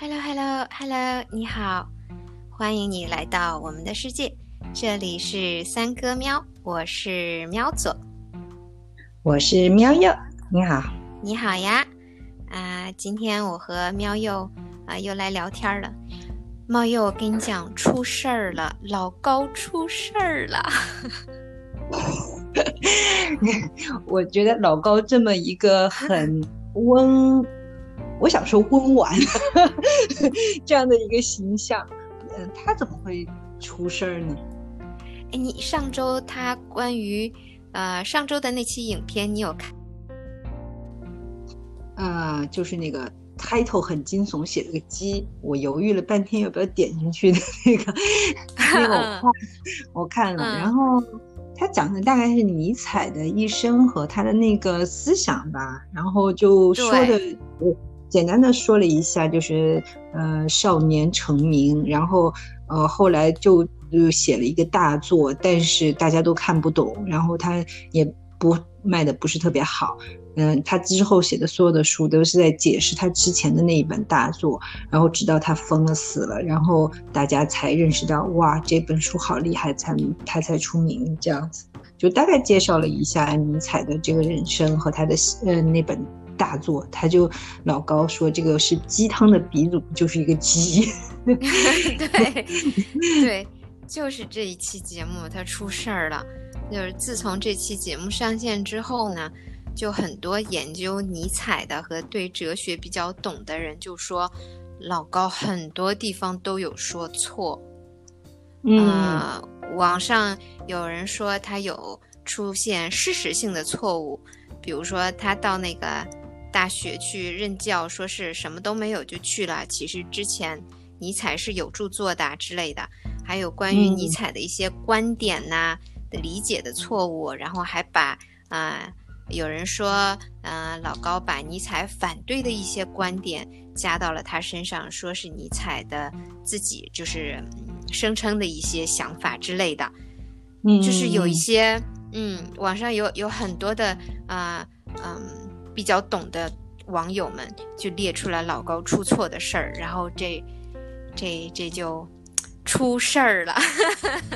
Hello，Hello，Hello，你好，欢迎你来到我们的世界。这里是三哥喵，我是喵左，我是喵右，你好，你好呀。啊，今天我和喵右啊又来聊天了。猫右，我跟你讲，出事儿了，老高出事儿了。我觉得老高这么一个很温。我想说温婉 这样的一个形象，嗯，他怎么会出事儿呢？哎，你上周他关于呃上周的那期影片，你有看？呃，就是那个 title 很惊悚，写了个鸡，我犹豫了半天要不要点进去的那个，那个我看我看了，然后他讲的大概是尼采的一生和他的那个思想吧，然后就说的。简单的说了一下，就是呃少年成名，然后呃后来就就写了一个大作，但是大家都看不懂，然后他也不卖的不是特别好，嗯，他之后写的所有的书都是在解释他之前的那一本大作，然后直到他疯了死了，然后大家才认识到哇这本书好厉害，才他才出名这样子，就大概介绍了一下尼采的这个人生和他的呃那本。大作，他就老高说这个是鸡汤的鼻祖，就是一个鸡。对 对，就是这一期节目他出事儿了。就是自从这期节目上线之后呢，就很多研究尼采的和对哲学比较懂的人就说，老高很多地方都有说错。嗯，网上有人说他有出现事实性的错误，比如说他到那个。大学去任教，说是什么都没有就去了。其实之前尼采是有著作的之类的，还有关于尼采的一些观点呐的理解的错误，然后还把啊有人说，嗯老高把尼采反对的一些观点加到了他身上，说是尼采的自己就是声称的一些想法之类的，嗯，就是有一些嗯网上有有很多的啊嗯。比较懂的网友们就列出来老高出错的事儿，然后这这这就出事儿了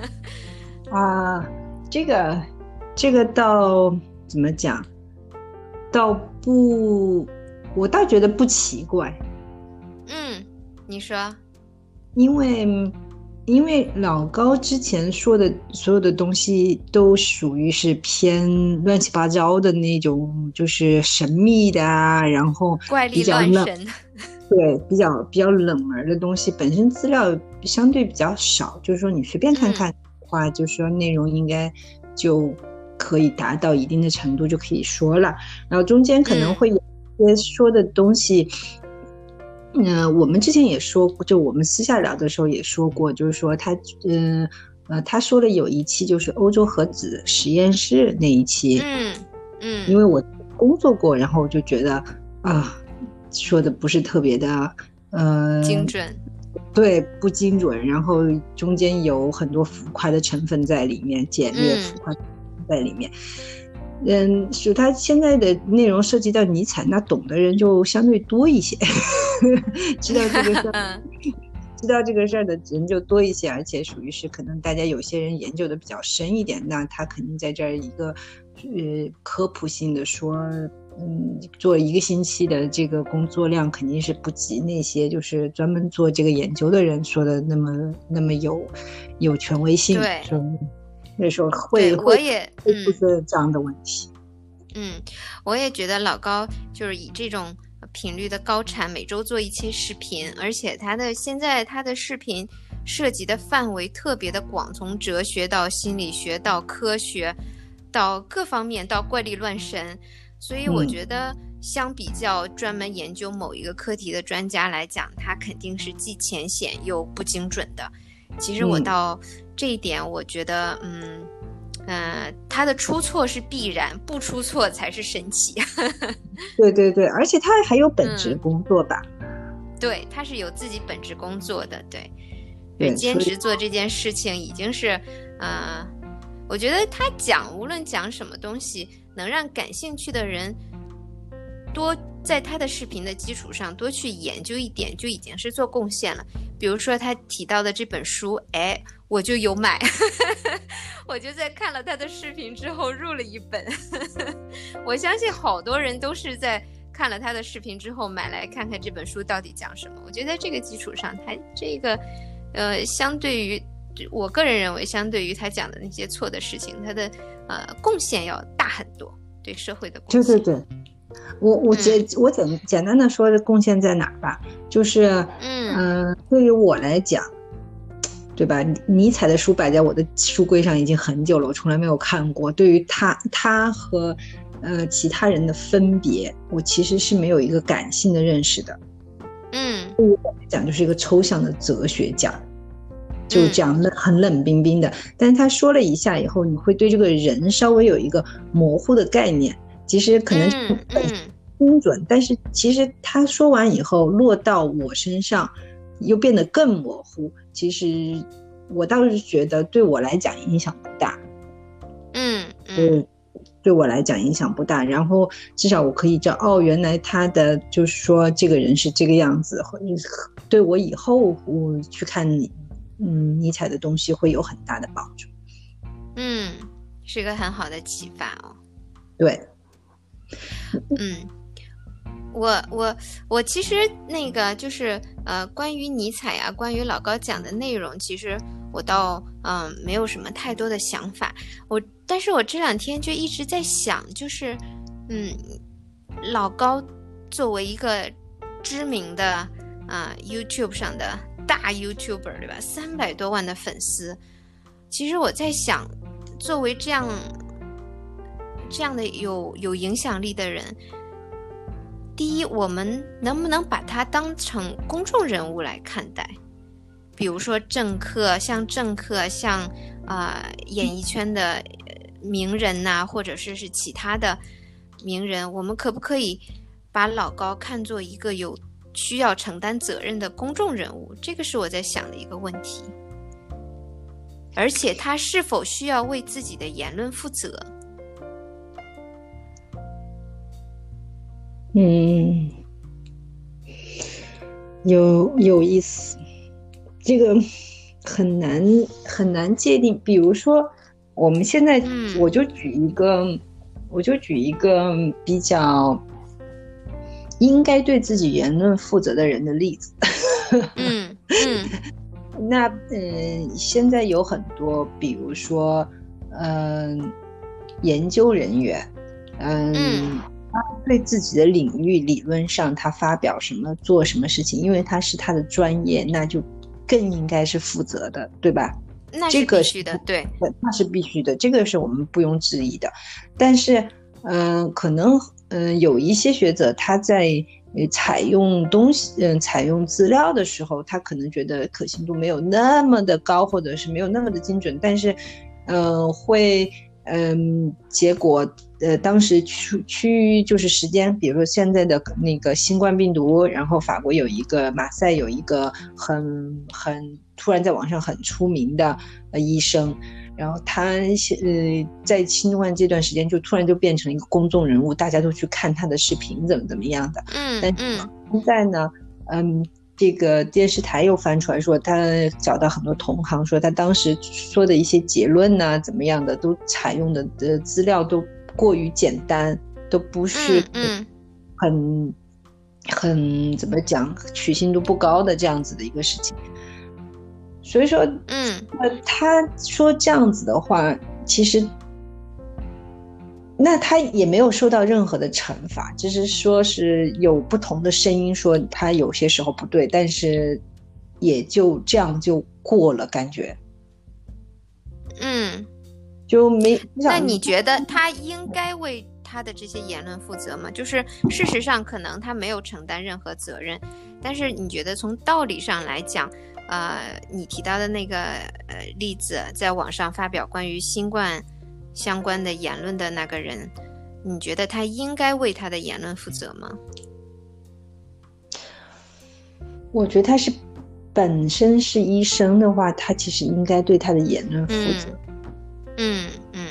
啊！这个这个倒怎么讲？倒不，我倒觉得不奇怪。嗯，你说，因为。因为老高之前说的所有的东西都属于是偏乱七八糟的那种，就是神秘的啊，然后怪比较冷，对，比较比较冷门的东西，本身资料相对比较少，就是说你随便看看的话，就是说内容应该就可以达到一定的程度就可以说了，然后中间可能会有些说的东西。嗯，我们之前也说过，就我们私下聊的时候也说过，就是说他，嗯，呃，他说了有一期就是欧洲核子实验室那一期，嗯嗯，因为我工作过，然后我就觉得啊，说的不是特别的，呃，精准，对，不精准，然后中间有很多浮夸的成分在里面，简略浮夸在里面。嗯，是他现在的内容涉及到尼采，那懂的人就相对多一些，知道这个事儿，知道这个事儿的人就多一些，而且属于是可能大家有些人研究的比较深一点，那他肯定在这儿一个呃科普性的说，嗯，做一个星期的这个工作量肯定是不及那些就是专门做这个研究的人说的那么那么有有权威性，对。那时候会我也会出现这样的问题。嗯，我也觉得老高就是以这种频率的高产，每周做一期视频，而且他的现在他的视频涉及的范围特别的广，从哲学到心理学到科学，到各方面到怪力乱神，所以我觉得相比较专门研究某一个课题的专家来讲，他肯定是既浅显又不精准的。其实我到。这一点我觉得，嗯，呃，他的出错是必然，不出错才是神奇。对对对，而且他还有本职工作吧？对，他是有自己本职工作的，对，对，兼职做这件事情已经是，呃，我觉得他讲无论讲什么东西，能让感兴趣的人多在他的视频的基础上多去研究一点，就已经是做贡献了。比如说他提到的这本书，哎，我就有买，我就在看了他的视频之后入了一本。我相信好多人都是在看了他的视频之后买来看看这本书到底讲什么。我觉得在这个基础上，他这个，呃，相对于我个人认为，相对于他讲的那些错的事情，他的呃贡献要大很多，对社会的贡献。对对对。我我简我简简单的说，贡献在哪儿吧？就是嗯，对于我来讲，对吧？尼采的书摆在我的书柜上已经很久了，我从来没有看过。对于他他和呃其他人的分别，我其实是没有一个感性的认识的。嗯，对于我来讲，就是一个抽象的哲学家，就这样冷很冷冰冰的。但是他说了一下以后，你会对这个人稍微有一个模糊的概念。其实可能很精准，但是其实他说完以后落到我身上，又变得更模糊。其实我倒是觉得对我来讲影响不大。嗯嗯，对我来讲影响不大。然后至少我可以知道，哦，原来他的就是说这个人是这个样子，对我以后我去看你，嗯，尼采的东西会有很大的帮助。嗯，是一个很好的启发哦。对。嗯，我我我其实那个就是呃，关于尼采啊，关于老高讲的内容，其实我倒嗯没有什么太多的想法。我但是我这两天就一直在想，就是嗯，老高作为一个知名的啊 YouTube 上的大 YouTuber 对吧？三百多万的粉丝，其实我在想，作为这样。这样的有有影响力的人，第一，我们能不能把他当成公众人物来看待？比如说政客，像政客，像啊演艺圈的名人呐，或者是是其他的名人，我们可不可以把老高看作一个有需要承担责任的公众人物？这个是我在想的一个问题。而且他是否需要为自己的言论负责？嗯，有有意思，这个很难很难界定。比如说，我们现在，我就举一个，我就举一个比较应该对自己言论负责的人的例子。嗯嗯，那嗯，现在有很多，比如说，嗯，研究人员，嗯。他对自己的领域，理论上他发表什么、做什么事情，因为他是他的专业，那就更应该是负责的，对吧？那是必须的，对，那是必须的，这个是我们不用质疑的。但是，嗯，可能，嗯，有一些学者他在采用东西，嗯，采用资料的时候，他可能觉得可信度没有那么的高，或者是没有那么的精准，但是，嗯，会。嗯，结果呃，当时区区就是时间，比如说现在的那个新冠病毒，然后法国有一个马赛有一个很很突然在网上很出名的呃医生，然后他呃在新冠这段时间就突然就变成一个公众人物，大家都去看他的视频怎么怎么样的，嗯，但现在呢，嗯。这个电视台又翻出来说，他找到很多同行，说他当时说的一些结论呐，怎么样的，都采用的的资料都过于简单，都不是很很怎么讲，取信度不高的这样子的一个事情。所以说，嗯，呃，他说这样子的话，其实。那他也没有受到任何的惩罚，只是说是有不同的声音说他有些时候不对，但是也就这样就过了，感觉，嗯，就没。那你觉得他应该为他的这些言论负责吗？就是事实上可能他没有承担任何责任，但是你觉得从道理上来讲，呃，你提到的那个呃例子，在网上发表关于新冠。相关的言论的那个人，你觉得他应该为他的言论负责吗？我觉得他是本身是医生的话，他其实应该对他的言论负责。嗯嗯，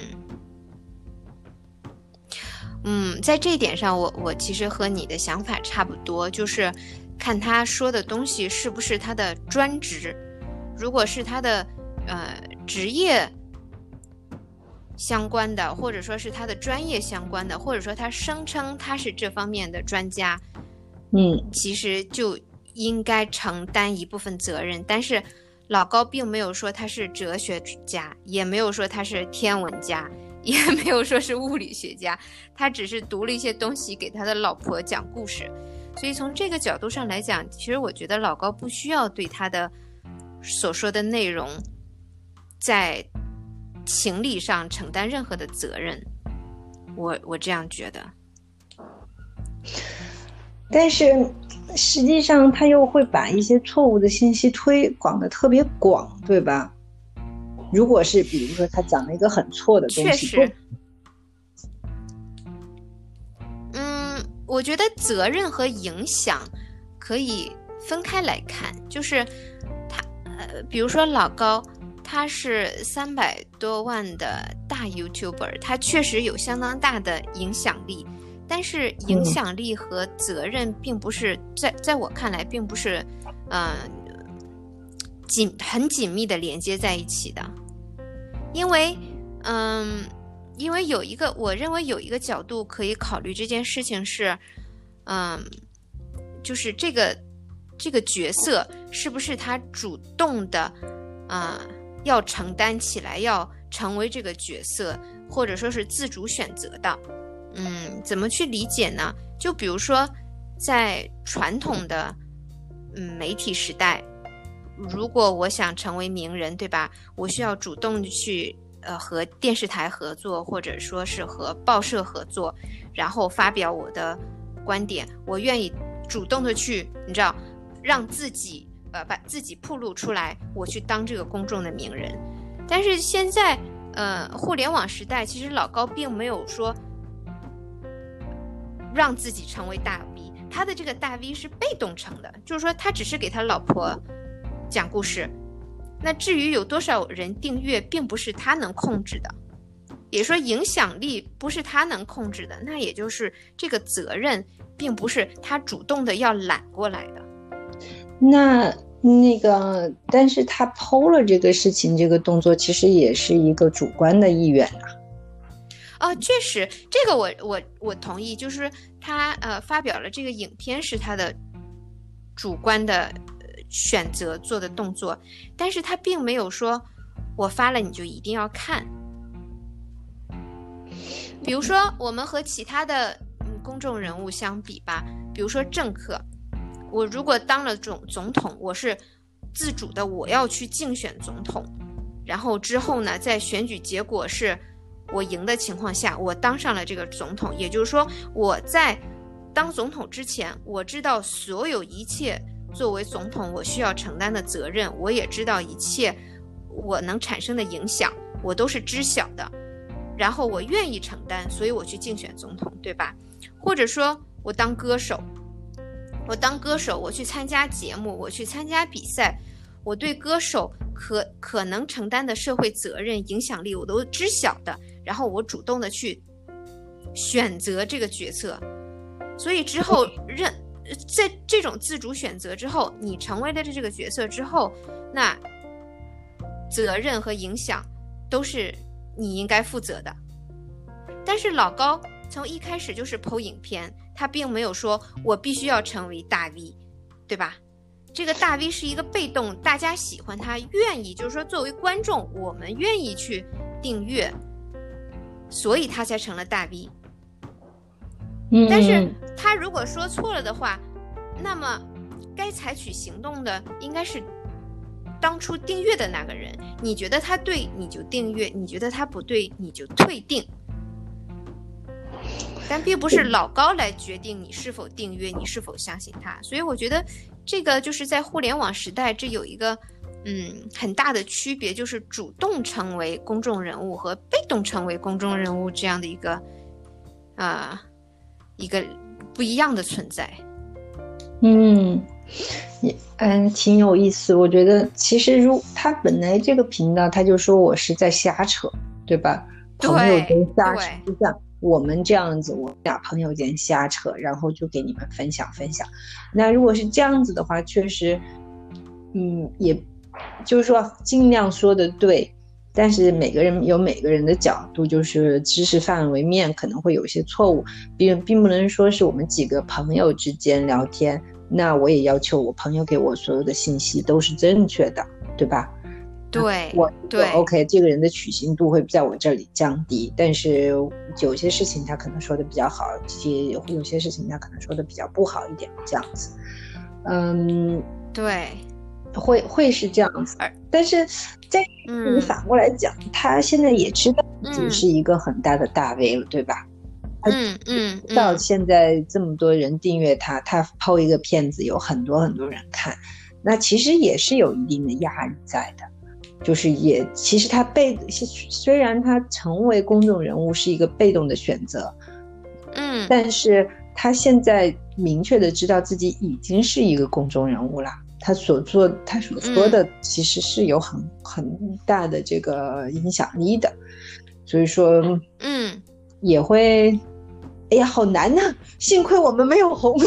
嗯，在这一点上，我我其实和你的想法差不多，就是看他说的东西是不是他的专职，如果是他的呃职业相关的，或者说是他的专业相关的，或者说他声称他是这方面的专家，嗯，其实就应该承担一部分责任。但是老高并没有说他是哲学家，也没有说他是天文家。也没有说是物理学家，他只是读了一些东西给他的老婆讲故事，所以从这个角度上来讲，其实我觉得老高不需要对他的所说的内容在情理上承担任何的责任，我我这样觉得。但是实际上他又会把一些错误的信息推广的特别广，对吧？如果是比如说他讲了一个很错的东西，确实，嗯，我觉得责任和影响可以分开来看。就是他，呃，比如说老高，他是三百多万的大 YouTuber，他确实有相当大的影响力，但是影响力和责任并不是在在我看来并不是，嗯，紧很紧密的连接在一起的。因为，嗯，因为有一个，我认为有一个角度可以考虑这件事情是，嗯，就是这个这个角色是不是他主动的，啊，要承担起来，要成为这个角色，或者说是自主选择的，嗯，怎么去理解呢？就比如说，在传统的嗯媒体时代。如果我想成为名人，对吧？我需要主动的去呃和电视台合作，或者说是和报社合作，然后发表我的观点。我愿意主动的去，你知道，让自己呃把自己暴露出来，我去当这个公众的名人。但是现在呃互联网时代，其实老高并没有说让自己成为大 V，他的这个大 V 是被动成的，就是说他只是给他老婆。讲故事，那至于有多少人订阅，并不是他能控制的，也说影响力不是他能控制的，那也就是这个责任，并不是他主动的要揽过来的。那那个，但是他剖了这个事情，这个动作其实也是一个主观的意愿啊。啊，确实，这个我我我同意，就是他呃发表了这个影片是他的主观的。选择做的动作，但是他并没有说，我发了你就一定要看。比如说，我们和其他的公众人物相比吧，比如说政客，我如果当了总总统，我是自主的，我要去竞选总统，然后之后呢，在选举结果是我赢的情况下，我当上了这个总统，也就是说，我在当总统之前，我知道所有一切。作为总统，我需要承担的责任，我也知道一切我能产生的影响，我都是知晓的。然后我愿意承担，所以我去竞选总统，对吧？或者说我当歌手，我当歌手，我去参加节目，我去参加比赛，我对歌手可可能承担的社会责任、影响力我都知晓的。然后我主动的去选择这个角色，所以之后 认。在这种自主选择之后，你成为了这个角色之后，那责任和影响都是你应该负责的。但是老高从一开始就是剖影片，他并没有说我必须要成为大 V，对吧？这个大 V 是一个被动，大家喜欢他，愿意，就是说作为观众，我们愿意去订阅，所以他才成了大 V。但是他如果说错了的话，那么该采取行动的应该是当初订阅的那个人。你觉得他对，你就订阅；你觉得他不对，你就退订。但并不是老高来决定你是否订阅，你是否相信他。所以我觉得这个就是在互联网时代，这有一个嗯很大的区别，就是主动成为公众人物和被动成为公众人物这样的一个啊。一个不一样的存在，嗯，也嗯挺有意思。我觉得其实如他本来这个频道，他就说我是在瞎扯，对吧？朋友都瞎扯，就像我们这样子，我俩朋友间瞎扯，然后就给你们分享分享。那如果是这样子的话，确实，嗯，也就是说尽量说的对，但是每个人有每个人的角度，就是知识范围面可能会有一些错误，并并不能说是我们几个朋友之间聊天，那我也要求我朋友给我所有的信息都是正确的，对吧？对，我对 OK，这个人的取信度会在我这里降低，但是有些事情他可能说的比较好，些有些事情他可能说的比较不好一点，这样子，嗯，对，会会是这样子。但是在你反过来讲，他现在也知道自己是一个很大的大 V 了，对吧？嗯嗯，到现在这么多人订阅他，他抛一个片子有很多很多人看，那其实也是有一定的压力在的。就是也，其实他被虽然他成为公众人物是一个被动的选择，嗯，但是他现在明确的知道自己已经是一个公众人物了，他所做他所说的其实是有很很大的这个影响力的，所以说，嗯，也会，哎呀，好难呐，幸亏我们没有红。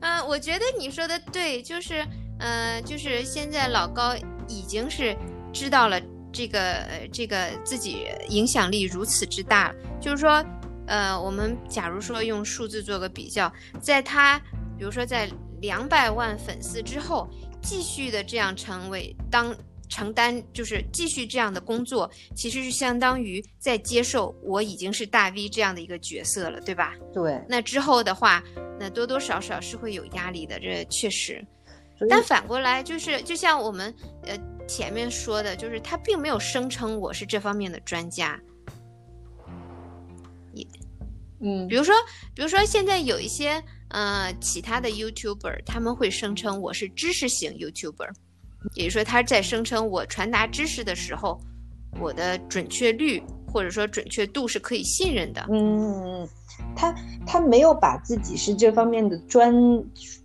嗯，我觉得你说的对，就是。呃，就是现在老高已经是知道了这个这个自己影响力如此之大，就是说，呃，我们假如说用数字做个比较，在他比如说在两百万粉丝之后，继续的这样成为当承担，就是继续这样的工作，其实是相当于在接受我已经是大 V 这样的一个角色了，对吧？对。那之后的话，那多多少少是会有压力的，这确实。但反过来就是，就像我们呃前面说的，就是他并没有声称我是这方面的专家。也，嗯，比如说，比如说现在有一些呃其他的 YouTuber，他们会声称我是知识型 YouTuber，也就是说他在声称我传达知识的时候，我的准确率或者说准确度是可以信任的。嗯。他他没有把自己是这方面的专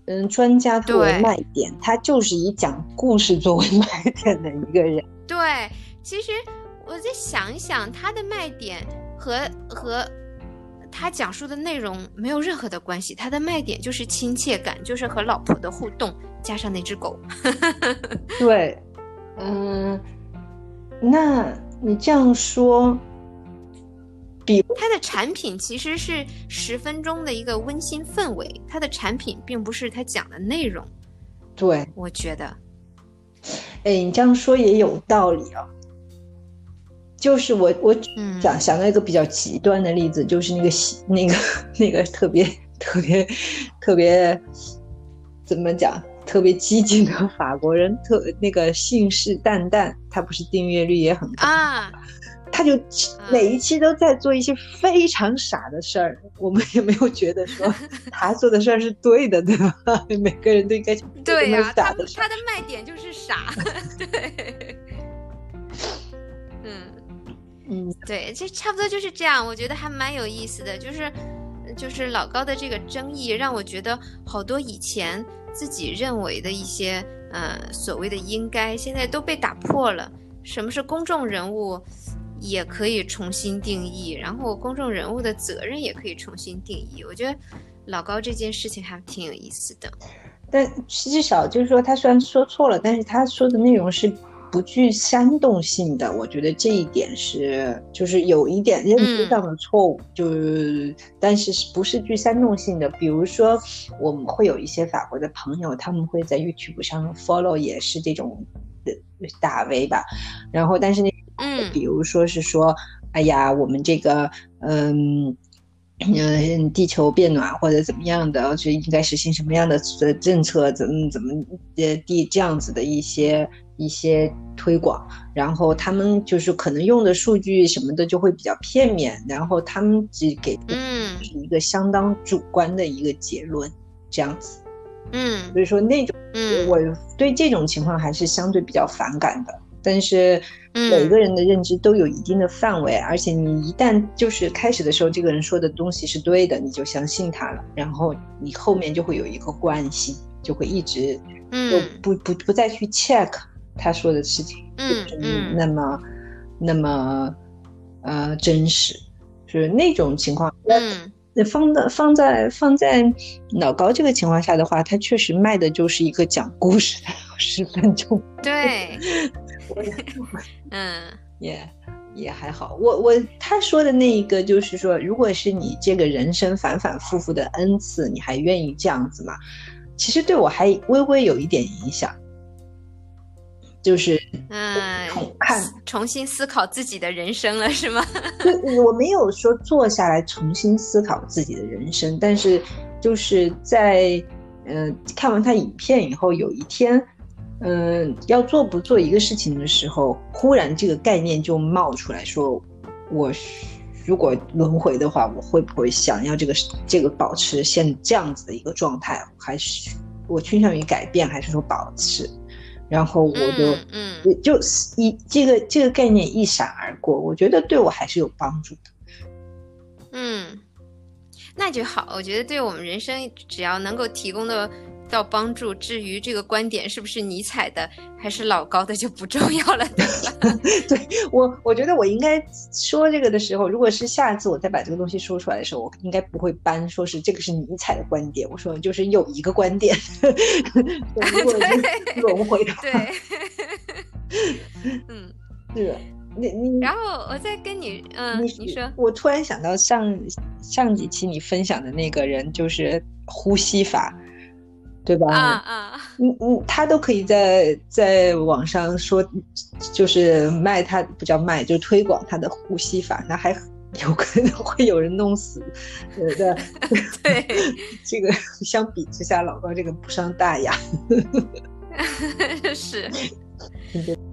嗯专家作为卖点，他就是以讲故事作为卖点的一个人。对，其实我再想一想，他的卖点和和他讲述的内容没有任何的关系，他的卖点就是亲切感，就是和老婆的互动，加上那只狗。对，嗯，那你这样说。比它的产品其实是十分钟的一个温馨氛围，它的产品并不是他讲的内容。对，我觉得，哎，你这样说也有道理啊。就是我我想想到一个比较极端的例子，就是那个那个 那个特别特别特别怎么讲，特别激进的法国人，特那个信誓旦旦，他不是订阅率也很高啊。他就每一期都在做一些非常傻的事儿，我们也没有觉得说 他做的事儿是对的，对吧？每个人都应该对呀，他他的卖点就是傻，对，嗯嗯，对，这差不多就是这样。我觉得还蛮有意思的，就是就是老高的这个争议，让我觉得好多以前自己认为的一些呃所谓的应该，现在都被打破了。什么是公众人物？也可以重新定义，然后公众人物的责任也可以重新定义。我觉得老高这件事情还挺有意思的。但至少就是说，他虽然说错了，但是他说的内容是不具煽动性的。我觉得这一点是，就是有一点认知上的错误，就是但是不是具煽动性的。比如说，我们会有一些法国的朋友，他们会在 YouTube 上 follow 也是这种的大 V 吧，然后但是那。嗯，比如说是说，哎呀，我们这个，嗯，嗯，地球变暖或者怎么样的，就应该实行什么样的政策，怎么怎么呃地这样子的一些一些推广，然后他们就是可能用的数据什么的就会比较片面，然后他们只给嗯。一个相当主观的一个结论，这样子，嗯，所以说那种，嗯，我对这种情况还是相对比较反感的。但是每个人的认知都有一定的范围，而且你一旦就是开始的时候，这个人说的东西是对的，你就相信他了，然后你后面就会有一个惯性，就会一直，嗯，不不不再去 check 他说的事情，嗯嗯，那么那么呃真实，是那种情况。嗯。那放在放在放在老高这个情况下的话，他确实卖的就是一个讲故事的十分钟。对，嗯，也也还好。我我他说的那一个就是说，如果是你这个人生反反复复的 n 次，你还愿意这样子吗？其实对我还微微有一点影响。就是嗯，看重新思考自己的人生了，是吗？我没有说坐下来重新思考自己的人生，但是就是在嗯看完他影片以后，有一天嗯要做不做一个事情的时候，忽然这个概念就冒出来说，我如果轮回的话，我会不会想要这个这个保持现这样子的一个状态，还是我倾向于改变，还是说保持？然后我就嗯，就一这个这个概念一闪而过，我觉得对我还是有帮助的。嗯，那就好。我觉得对我们人生，只要能够提供的。到帮助，至于这个观点是不是尼采的，还是老高的就不重要了，对吧？对我，我觉得我应该说这个的时候，如果是下一次我再把这个东西说出来的时候，我应该不会搬说是这个是尼采的观点，我说就是有一个观点，如果 是轮回的，对，嗯，是，你你，然后我再跟你，嗯，你说，我突然想到上上几期你分享的那个人，就是呼吸法。对吧？啊啊！嗯嗯，他都可以在在网上说，就是卖他不叫卖，就推广他的呼吸法，那还有可能会有人弄死，对对？对，这个相比之下，老高这个不伤大雅。是。